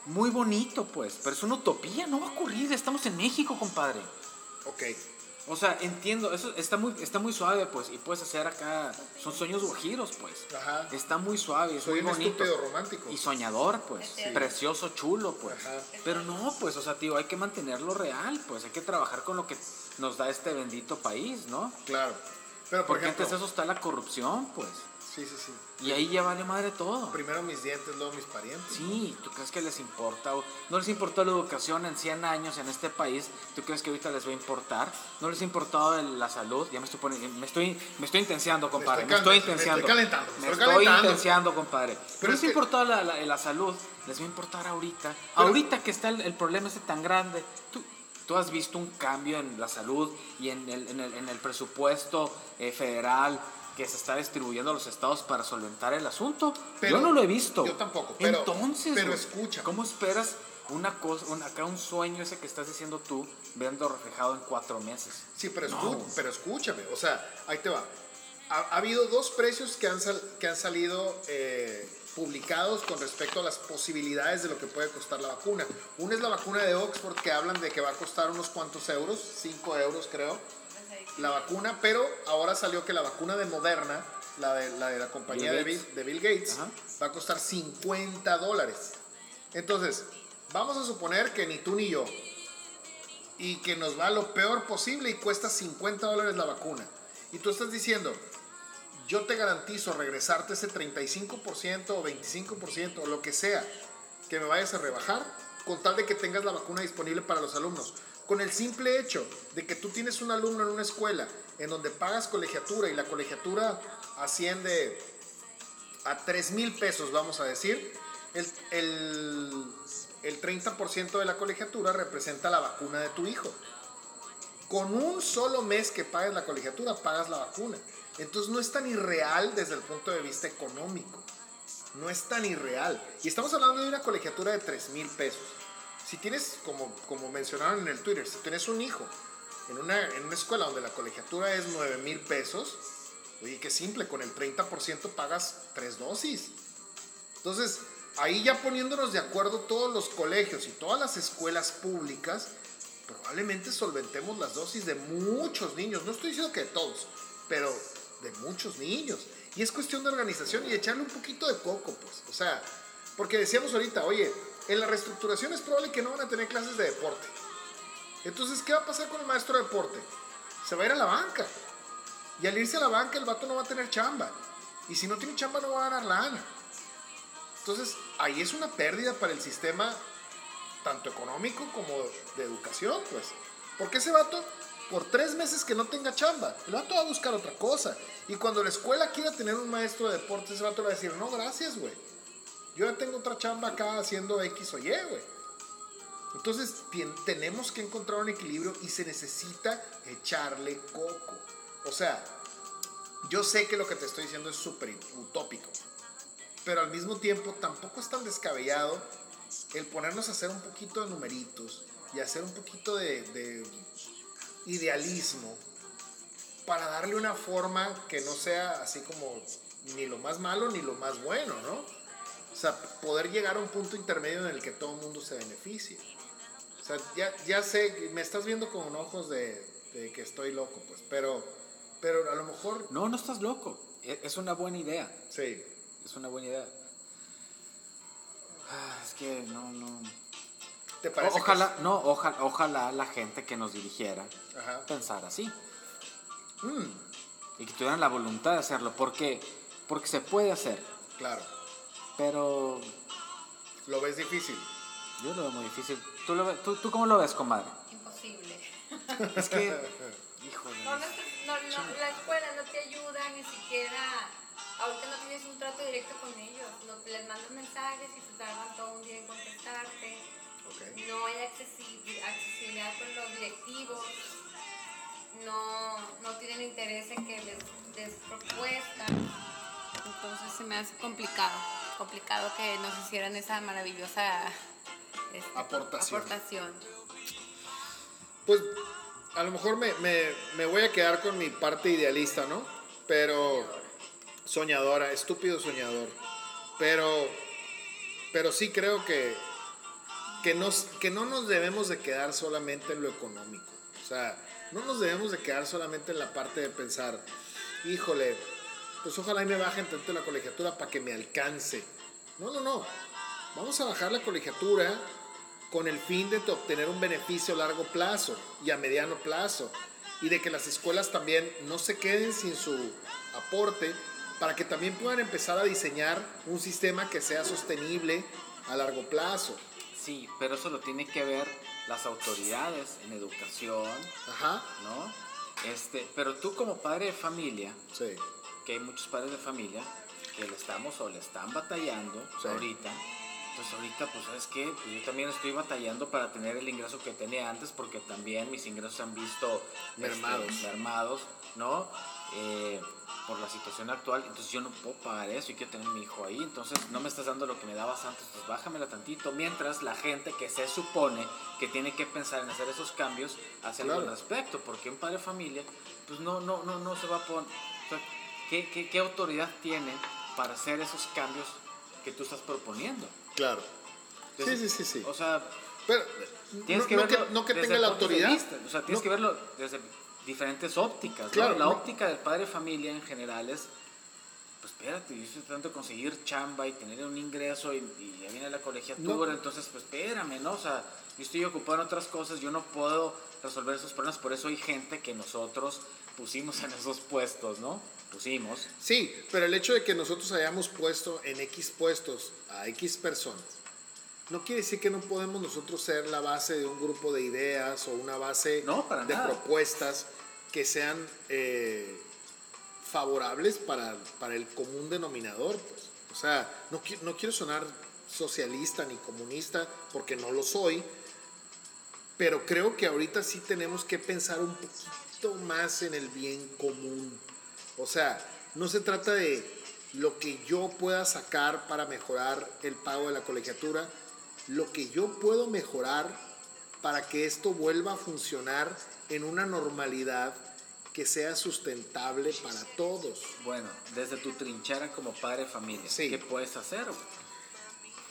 muy bonito, pues. Pero es una utopía, no va a ocurrir. Estamos en México, compadre. Ok. O sea, entiendo, eso está muy, está muy suave, pues, y puedes hacer acá, son sueños guajiros, pues. Ajá. Está muy suave, es Soy muy un bonito. estúpido romántico. Y soñador, pues. Precioso, chulo, pues. Ajá. Pero no, pues, o sea, tío, hay que mantenerlo real, pues. Hay que trabajar con lo que nos da este bendito país, ¿no? Claro. Pero por Porque ejemplo, antes de eso está la corrupción, pues. Sí, sí, sí. Y ahí ya vale madre todo. Primero mis dientes, luego mis parientes. Sí, ¿tú crees que les importa? o- ¿No les importó la educación en 100 años en este país? ¿Tú crees que ahorita les va a importar? ¿No les ha importado la salud? Ya me estoy poniendo, me estoy, me estoy intensiando, compadre. Me estoy, cal- me estoy calentando, me estoy calentando. intensiando, compadre. Pero ¿No es les que- importó la, la- la salud? Les va a importar ahorita. Pero- ahorita que está el, el problema ese tan grande. ¿Tú, tú has visto un cambio en la salud y en el, en el, en el presupuesto eh, federal que se está distribuyendo a los estados para solventar el asunto? Pero- yo no lo he visto. yo tampoco, pero- Entonces, pero escúchame. ¿cómo esperas una cosa, un- acá un sueño ese que estás diciendo tú, viendo reflejado en cuatro meses? Sí, pero, No. pero escúchame, o sea, ahí te va. Ha, ha habido dos precios que han, sal- que han salido eh, publicados con respecto a las posibilidades de lo que puede costar la vacuna. Una es la vacuna de Oxford que hablan de que va a costar unos cuantos euros, 5 euros creo, la vacuna, pero ahora salió que la vacuna de Moderna, la de la, de la compañía Bill de Bill, Gates. de Bill Gates, Ajá. va a costar 50 dólares. Entonces, vamos a suponer que ni tú ni yo, y que nos va lo peor posible y cuesta 50 dólares la vacuna. Y tú estás diciendo, yo te garantizo regresarte ese 35% o 25% o lo que sea que me vayas a rebajar con tal de que tengas la vacuna disponible para los alumnos. Con el simple hecho de que tú tienes un alumno en una escuela en donde pagas colegiatura y la colegiatura asciende a 3 mil pesos, vamos a decir, el, el, el 30% de la colegiatura representa la vacuna de tu hijo. Con un solo mes que pagues la colegiatura, pagas la vacuna. Entonces no es tan irreal desde el punto de vista económico. No es tan irreal. Y estamos hablando de una colegiatura de 3 mil pesos. Si tienes, como, como mencionaron en el Twitter, si tienes un hijo en una, en una escuela donde la colegiatura es 9 mil pesos, Oye, qué simple, con el 30% pagas tres dosis. Entonces, ahí ya poniéndonos de acuerdo todos los colegios y todas las escuelas públicas, probablemente solventemos las dosis de muchos niños. No estoy diciendo que de todos, pero de muchos niños. Y es cuestión de organización y echarle un poquito de coco, pues. O sea, porque decíamos ahorita, oye, en la reestructuración es probable que no van a tener clases de deporte. Entonces, ¿qué va a pasar con el maestro de deporte? Se va a ir a la banca. Y al irse a la banca, el vato no va a tener chamba. Y si no tiene chamba, no va a ganar lana. Entonces, ahí es una pérdida para el sistema, tanto económico como de educación, pues. Porque ese vato, por tres meses que no tenga chamba, el vato va a buscar otra cosa. Y cuando la escuela quiera tener un maestro de deportes, ese vato va a decir, no, gracias, güey. Yo ya tengo otra chamba acá haciendo X o Y, güey. Entonces, tenemos que encontrar un equilibrio y se necesita echarle coco. O sea, yo sé que lo que te estoy diciendo es súper utópico pero al mismo tiempo tampoco es tan descabellado el ponernos a hacer un poquito de numeritos y hacer un poquito de, idealismo para darle una forma que no sea así como ni lo más malo ni lo más bueno, ¿no? O sea, poder llegar a un punto intermedio en el que todo el mundo se beneficie. O sea, ya, ya sé, me estás viendo con ojos de, de, que estoy loco, pues, pero, pero a lo mejor... No, no estás loco. E, es una buena idea. Sí es una buena idea. Ah, es que no, no. ¿Te parece ojalá, no, ojalá, ojalá la gente que nos dirigiera pensara así. Mm. Y que tuvieran la voluntad de hacerlo. Porque, porque se puede hacer. Claro. Pero. ¿Lo ves difícil? Yo lo veo muy difícil. ¿Tú, lo tú, ¿tú cómo lo ves, comadre? Imposible. Es que. Híjole. No, no, no, la escuela no te ayuda ni siquiera ahorita no tienes un trato directo con ellos, no, les mandas mensajes y se tardan todo un día en contestarte. No hay accesibilidad con los directivos, no, no tienen interés en que les des propuestas. Entonces se me hace complicado, complicado que nos hicieran esa maravillosa este, aportación. aportación. Pues a lo mejor me, me, me voy a quedar con mi parte idealista, ¿no? Pero soñadora, estúpido soñador. Pero, pero sí creo que, que, nos, que no nos debemos de quedar solamente en lo económico. O sea, no nos debemos de quedar solamente en la parte de pensar, híjole, pues ojalá y me bajen tanto la colegiatura para que me alcance. No, no, no. Vamos a bajar la colegiatura con el fin de obtener un beneficio a largo plazo y a mediano plazo. Y de que las escuelas también no se queden sin su aporte para que también puedan empezar a diseñar un sistema que sea sostenible a largo plazo. Sí, pero eso lo tiene que ver las autoridades en educación, Ajá. ¿no? Este, pero tú como padre de familia, sí. Que hay muchos padres de familia que le estamos o le están batallando ahorita, entonces ahorita, pues, ¿sabes qué? Pues yo también estoy batallando para tener el ingreso que tenía antes porque también mis ingresos se han visto mermados, este, mermados. ¿no? Eh, por la situación actual, entonces yo no puedo pagar eso y quiero tener mi hijo ahí, entonces no me estás dando lo que me dabas antes, pues bájamela tantito, mientras la gente que se supone que tiene que pensar en hacer esos cambios hace algo al respecto, porque un padre de familia, pues no, no, no, no se va a poner, ¿qué, qué, qué autoridad tiene para hacer esos cambios que tú estás proponiendo? Claro. sí, sí, sí, sí. O sea, pero tienes que verlo no que, tenga la autoridad. o sea, tienes que verlo desde diferentes ópticas. Claro, La óptica del padre de familia en general es, pues espérate, yo estoy tratando de conseguir chamba y tener un ingreso y, ya viene la colegiatura, entonces pues espérame, ¿no? O sea, yo estoy ocupado en otras cosas, yo no puedo resolver esos problemas, por eso hay gente que nosotros pusimos en esos puestos, ¿no? Pusimos. Sí, pero el hecho de que nosotros hayamos puesto en X puestos a X personas, no quiere decir que no podemos nosotros ser la base de un grupo de ideas o una base de propuestas que sean eh, favorables para, para, el común denominador. Pues. O sea, no, no quiero sonar socialista ni comunista porque no lo soy, pero creo que ahorita sí tenemos que pensar un poquito más en el bien común. O sea, no se trata de lo que yo pueda sacar para mejorar el pago de la colegiatura, lo que yo puedo mejorar para que esto vuelva a funcionar en una normalidad que sea sustentable para todos. Bueno, desde tu trinchera como padre de familia, Sí. ¿qué puedes hacer?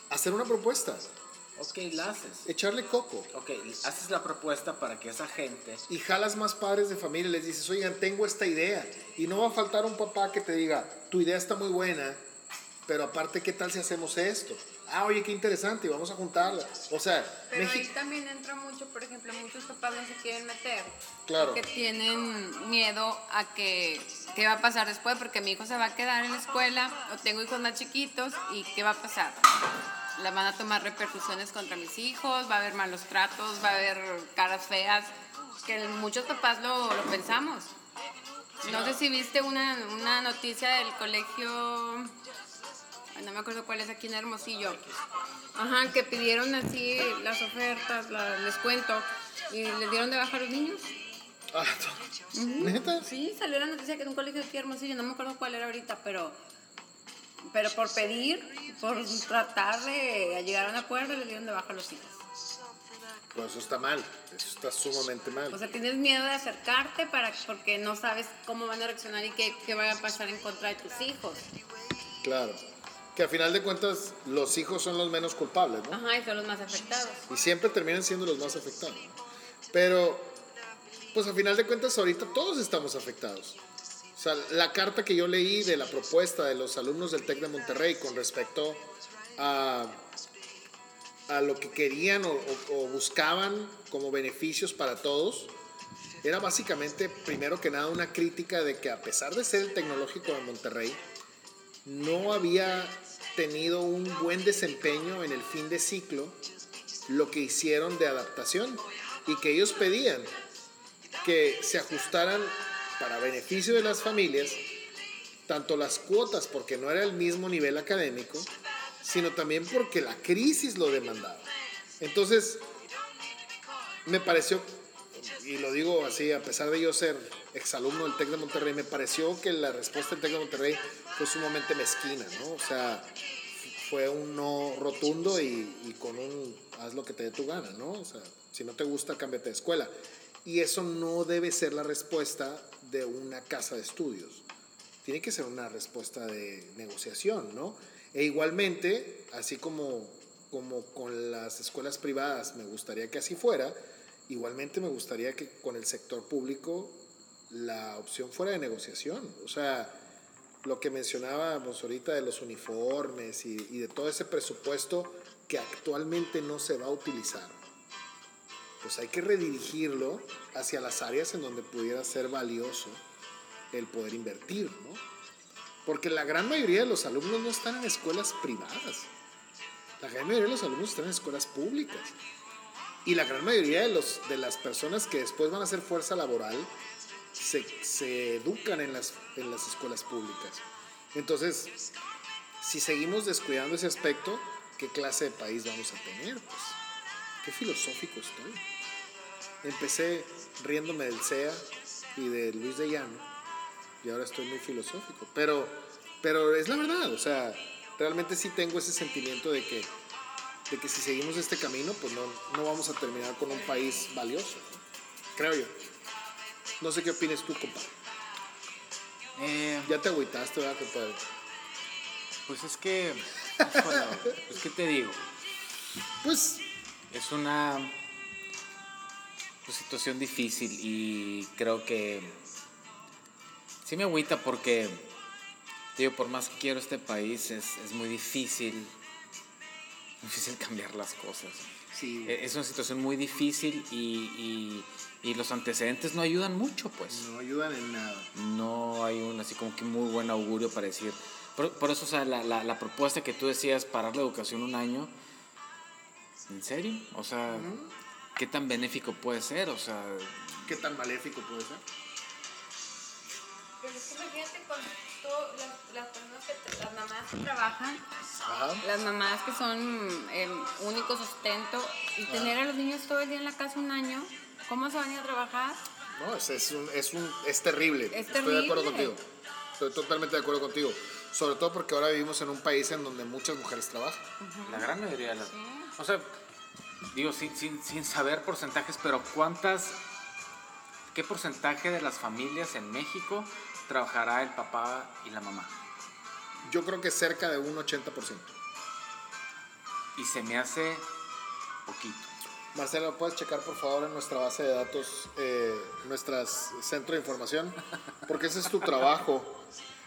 Hacer una propuesta, Ok, la haces. echarle coco. Ok, haces la propuesta para que esa gente y jalas más padres de familia y les dices, oigan, tengo esta idea. Y no va a faltar un papá que te diga, tu idea está muy buena, pero aparte, ¿qué tal si hacemos esto? Ah, oye, qué interesante, y vamos a juntarla. O sea, Pero ahí también entra mucho, por ejemplo, muchos papás no se quieren meter. Claro. Porque tienen miedo a que qué va a pasar después, porque mi hijo se va a quedar en la escuela, o tengo hijos más chiquitos, y qué va a pasar. La van a tomar repercusiones contra mis hijos, va a haber malos tratos, va a haber caras feas, que muchos papás lo, lo pensamos. No sé si viste una, una noticia del colegio, no me acuerdo cuál es aquí en Hermosillo. Ajá, que pidieron así las ofertas, la- les cuento, y les dieron de baja a los niños. Ah, ¿Neta? Sí, salió la noticia que en un colegio aquí en Hermosillo, no me acuerdo cuál era ahorita, pero, pero por pedir, por tratar de llegar a un acuerdo, les dieron de baja a los hijos. Pues eso está mal, eso está sumamente mal. O sea, tienes miedo de acercarte para, porque no sabes cómo van a reaccionar y qué, qué va a pasar en contra de tus hijos. Claro. Que a final de cuentas los hijos son los menos culpables, ¿no? Ajá, y son los más afectados. Y siempre terminan siendo los más afectados. Pero, pues a final de cuentas ahorita todos estamos afectados. Sea, la carta que yo leí de la propuesta de los alumnos del TEC de Monterrey con respecto a, lo que querían o, o- o buscaban como beneficios para todos, era básicamente, primero que nada, una crítica de que a pesar de ser el tecnológico de Monterrey, no había tenido un buen desempeño en el fin de ciclo lo que hicieron de adaptación y que ellos pedían que se ajustaran para beneficio de las familias tanto las cuotas porque no era el mismo nivel académico, sino también porque la crisis lo demandaba. Entonces, me pareció, y lo digo así, a pesar de yo ser exalumno del TEC de Monterrey, me pareció que la respuesta del TEC de Monterrey fue sumamente mezquina, ¿no? O sea, fue un no rotundo y, y con un haz lo que te dé tu gana, ¿no? O sea, si no te gusta, cámbiate de escuela. Y eso no debe ser la respuesta de una casa de estudios. Tiene que ser una respuesta de negociación, ¿no? E igualmente, así como, como con las escuelas privadas me gustaría que así fuera, igualmente me gustaría que con el sector público la opción fuera de negociación. O sea, lo que mencionábamos ahorita de los uniformes y, y de todo ese presupuesto que actualmente no se va a utilizar, pues hay que redirigirlo hacia las áreas en donde pudiera ser valioso el poder invertir, ¿no? Porque la gran mayoría de los alumnos no están en escuelas privadas. La gran mayoría de los alumnos están en escuelas públicas. Y la gran mayoría de, los, de las personas que después van a hacer fuerza laboral se, se educan en las, en las escuelas públicas. Entonces, si seguimos descuidando ese aspecto, ¿qué clase de país vamos a tener? Pues, qué filosófico estoy. Empecé riéndome del CEA y de Luis de Llano, y ahora estoy muy filosófico. Pero, pero es la verdad, o sea, realmente sí tengo ese sentimiento de que, de que si seguimos este camino, pues no, no vamos a terminar con un país valioso, ¿no? creo yo. No sé qué opinas tú, compadre. Eh, Ya te agüitaste, ¿verdad, compadre? pues es que, híjole, pues qué te digo, Pues, es una pues, situación difícil y creo que sí me agüita porque, digo, por más que quiero este país, es, es muy difícil, difícil cambiar las cosas. sí. E- Es una situación muy difícil y, y- y los antecedentes no ayudan mucho, pues. No ayudan en nada. no hay un así como que muy buen augurio para decir. Por, por eso, o sea, la, la, la propuesta que tú decías, parar la educación un año, ¿en serio? O sea, ¿qué tan benéfico puede ser? O sea, ¿Qué tan maléfico puede ser? Pero es que imagínate con todas las, las personas que, las mamás que trabajan, Ajá. las mamás que son el único sustento, y tener a los niños todo el día en la casa un año, ¿cómo se van a ir a trabajar? No, es, es, un, es, un, es terrible. Es Estoy de acuerdo terrible. contigo. Estoy totalmente de acuerdo contigo. Sobre todo porque ahora vivimos en un país en donde muchas mujeres trabajan. la gran mayoría de las... O sea, digo, sin, sin, sin saber porcentajes, pero ¿cuántas ¿qué porcentaje de las familias en México trabajará el papá y la mamá? Yo creo que cerca de un 80%. Y se me hace poquito. Marcela, ¿puedes checar por favor en nuestra base de datos, eh, nuestras centro de información? Porque ese es tu trabajo.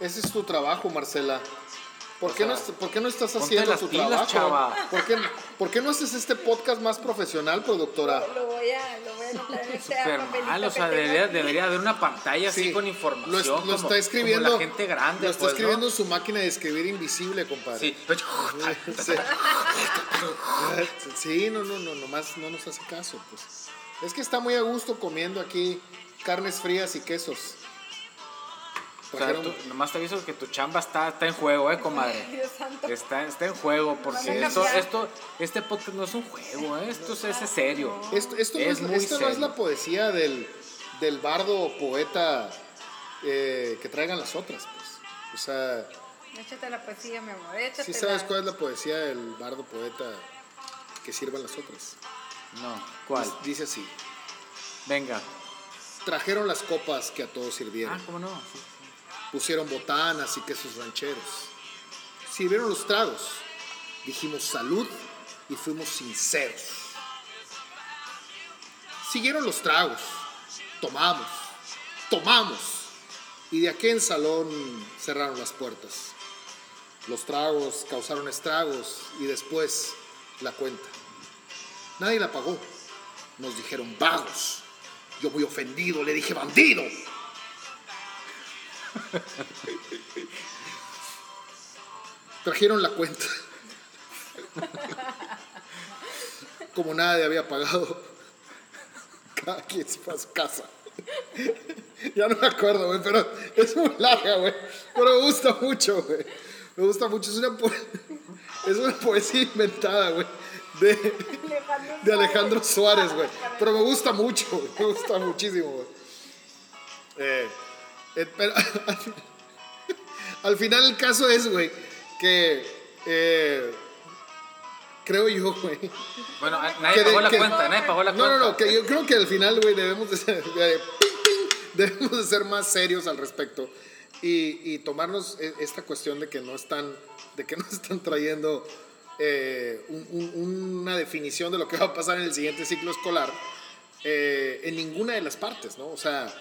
Ese es tu trabajo, Marcela. ¿Por, O qué, sea, no, est- por qué no estás haciendo las tu pilas, trabajo? chava. ¿Por qué, por qué no haces este podcast más profesional, productora? Lo voy a, lo voy a anotar en este mal, o sea, debería, debería haber una pantalla así Sí, con información. Lo, es- lo como- está escribiendo. Como la gente grande, Lo está pues, escribiendo en su máquina de escribir invisible, compadre. Sí. Sí. Sí, no, no, no, nomás no nos hace caso, pues. Es que está muy a gusto comiendo aquí carnes frías y quesos. O sea, tú- nomás te aviso que tu chamba está, está en juego, eh, comadre. Dios santo. Está, está en juego porque esto, esto, este podcast no es un juego, eh, esto es, es serio. Esto, esto no, Es esto no es la poesía del, del bardo poeta eh, que traigan las otras, pues. O sea, Échate la poesía, mi amor. Échate ¿sí sabes cuál es la poesía del bardo poeta que sirvan las otras? No, ¿cuál? Dice- Dice así. Venga. Trajeron las copas que a todos sirvieron. Ah, ¿cómo no? Sí. Pusieron botanas y quesos rancheros. Sirvieron los tragos. Dijimos salud y fuimos sinceros. Siguieron los tragos. Tomamos. Tomamos. Y de aquel salón cerraron las puertas. Los tragos causaron estragos y después la cuenta. Nadie la pagó. Nos dijeron vagos. Yo muy ofendido le dije bandido. Trajeron la cuenta. Como nadie había pagado, cada quien se fue a su casa. Ya no me acuerdo, güey, pero es muy larga, güey. Pero me gusta mucho, güey. Me gusta mucho. Es una, po- es una poesía inventada, güey. De, de Alejandro Suárez, güey. Pero me gusta mucho, güey. Me gusta muchísimo, güey. Eh, pero, al final el caso es, güey, que eh, creo yo, güey. Bueno, nadie que de- pagó la que- cuenta, nadie pagó la No, cuenta. no, no, que yo creo que al final, güey, debemos de ser, de- debemos de ser más serios al respecto y, y tomarnos e- esta cuestión de que no están, de que no están trayendo eh, un- un- una definición de lo que va a pasar en el siguiente ciclo escolar eh, en ninguna de las partes, ¿no? O sea,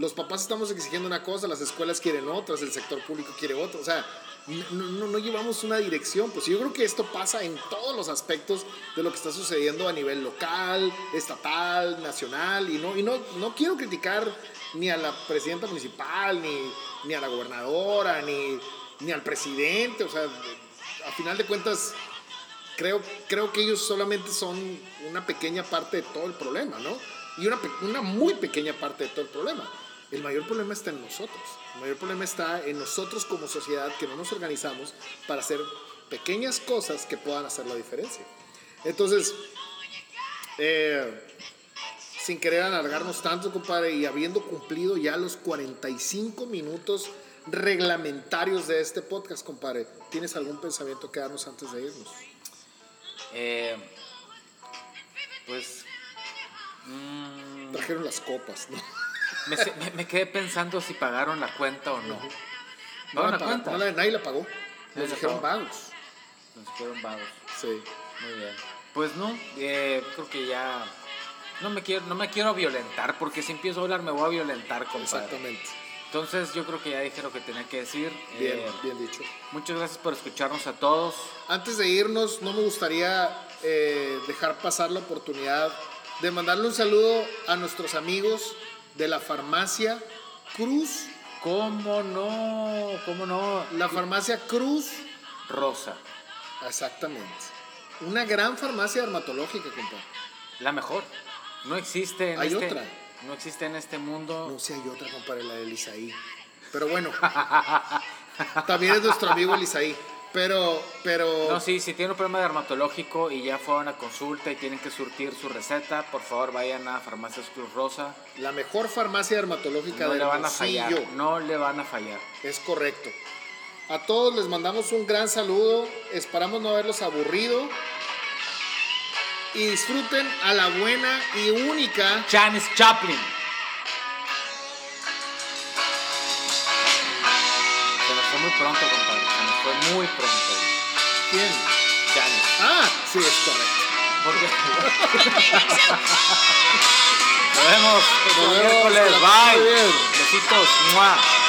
los papás estamos exigiendo una cosa, las escuelas quieren otras, el sector público quiere otra, o sea, no, no, no llevamos una dirección, pues yo creo que esto pasa en todos los aspectos de lo que está sucediendo a nivel local, estatal, nacional, y no, y no, no quiero criticar ni a la presidenta municipal, ni, ni a la gobernadora, ni, ni al presidente, o sea, a final de cuentas, creo, creo que ellos solamente son una pequeña parte de todo el problema, ¿no? Y una, una muy pequeña parte de todo el problema. El mayor problema está en nosotros. El mayor problema está en nosotros como sociedad que no nos organizamos para hacer pequeñas cosas que puedan hacer la diferencia. Entonces, eh, sin querer alargarnos tanto, compadre, y habiendo cumplido ya los 45 minutos reglamentarios de este podcast, compadre, ¿tienes algún pensamiento que darnos antes de irnos? Eh, pues. mm, Trajeron las copas, ¿no? Me, se- me- me quedé pensando si pagaron la cuenta o no. No ¿Pagaron la la cuenta? no nadie la pagó. Nos dijeron vagos. Nos quedaron vagos. Sí. Muy bien. Pues no, eh, creo que ya. No me, quiero, no me quiero violentar, porque si empiezo a hablar me voy a violentar, compadre. Exactamente. Entonces yo creo que ya dije lo que tenía que decir. Bien, Eh, bien dicho. Muchas gracias por escucharnos a todos. Antes de irnos, no me gustaría eh, dejar pasar la oportunidad de mandarle un saludo a nuestros amigos de la farmacia Cruz. ¿Cómo no? ¿Cómo no? La farmacia Cruz, Rosa. exactamente. Una gran farmacia dermatológica, compadre. La mejor. No existe en Hay este. otra. No existe en este mundo. No sé, hay otra, compadre, la del Isaí. Pero bueno, también es nuestro amigo el Isaí. Pero, pero. No, sí, si tienen un problema dermatológico y ya fueron a consulta y tienen que surtir su receta, por favor vayan a Farmacias Cruz Rosa. La mejor farmacia dermatológica no le van a fallar. No le van a fallar. Es correcto. A todos les mandamos un gran saludo. Esperamos no haberlos aburrido. Y disfruten a la buena y única. Janis Chaplin. Se nos fue muy pronto, compadre. Fue muy pronto. ¿Quién? Janis. Ah, sí, es correcto. Porque... Nos vemos el miércoles. Bye. bien. Besitos. ¡Mua!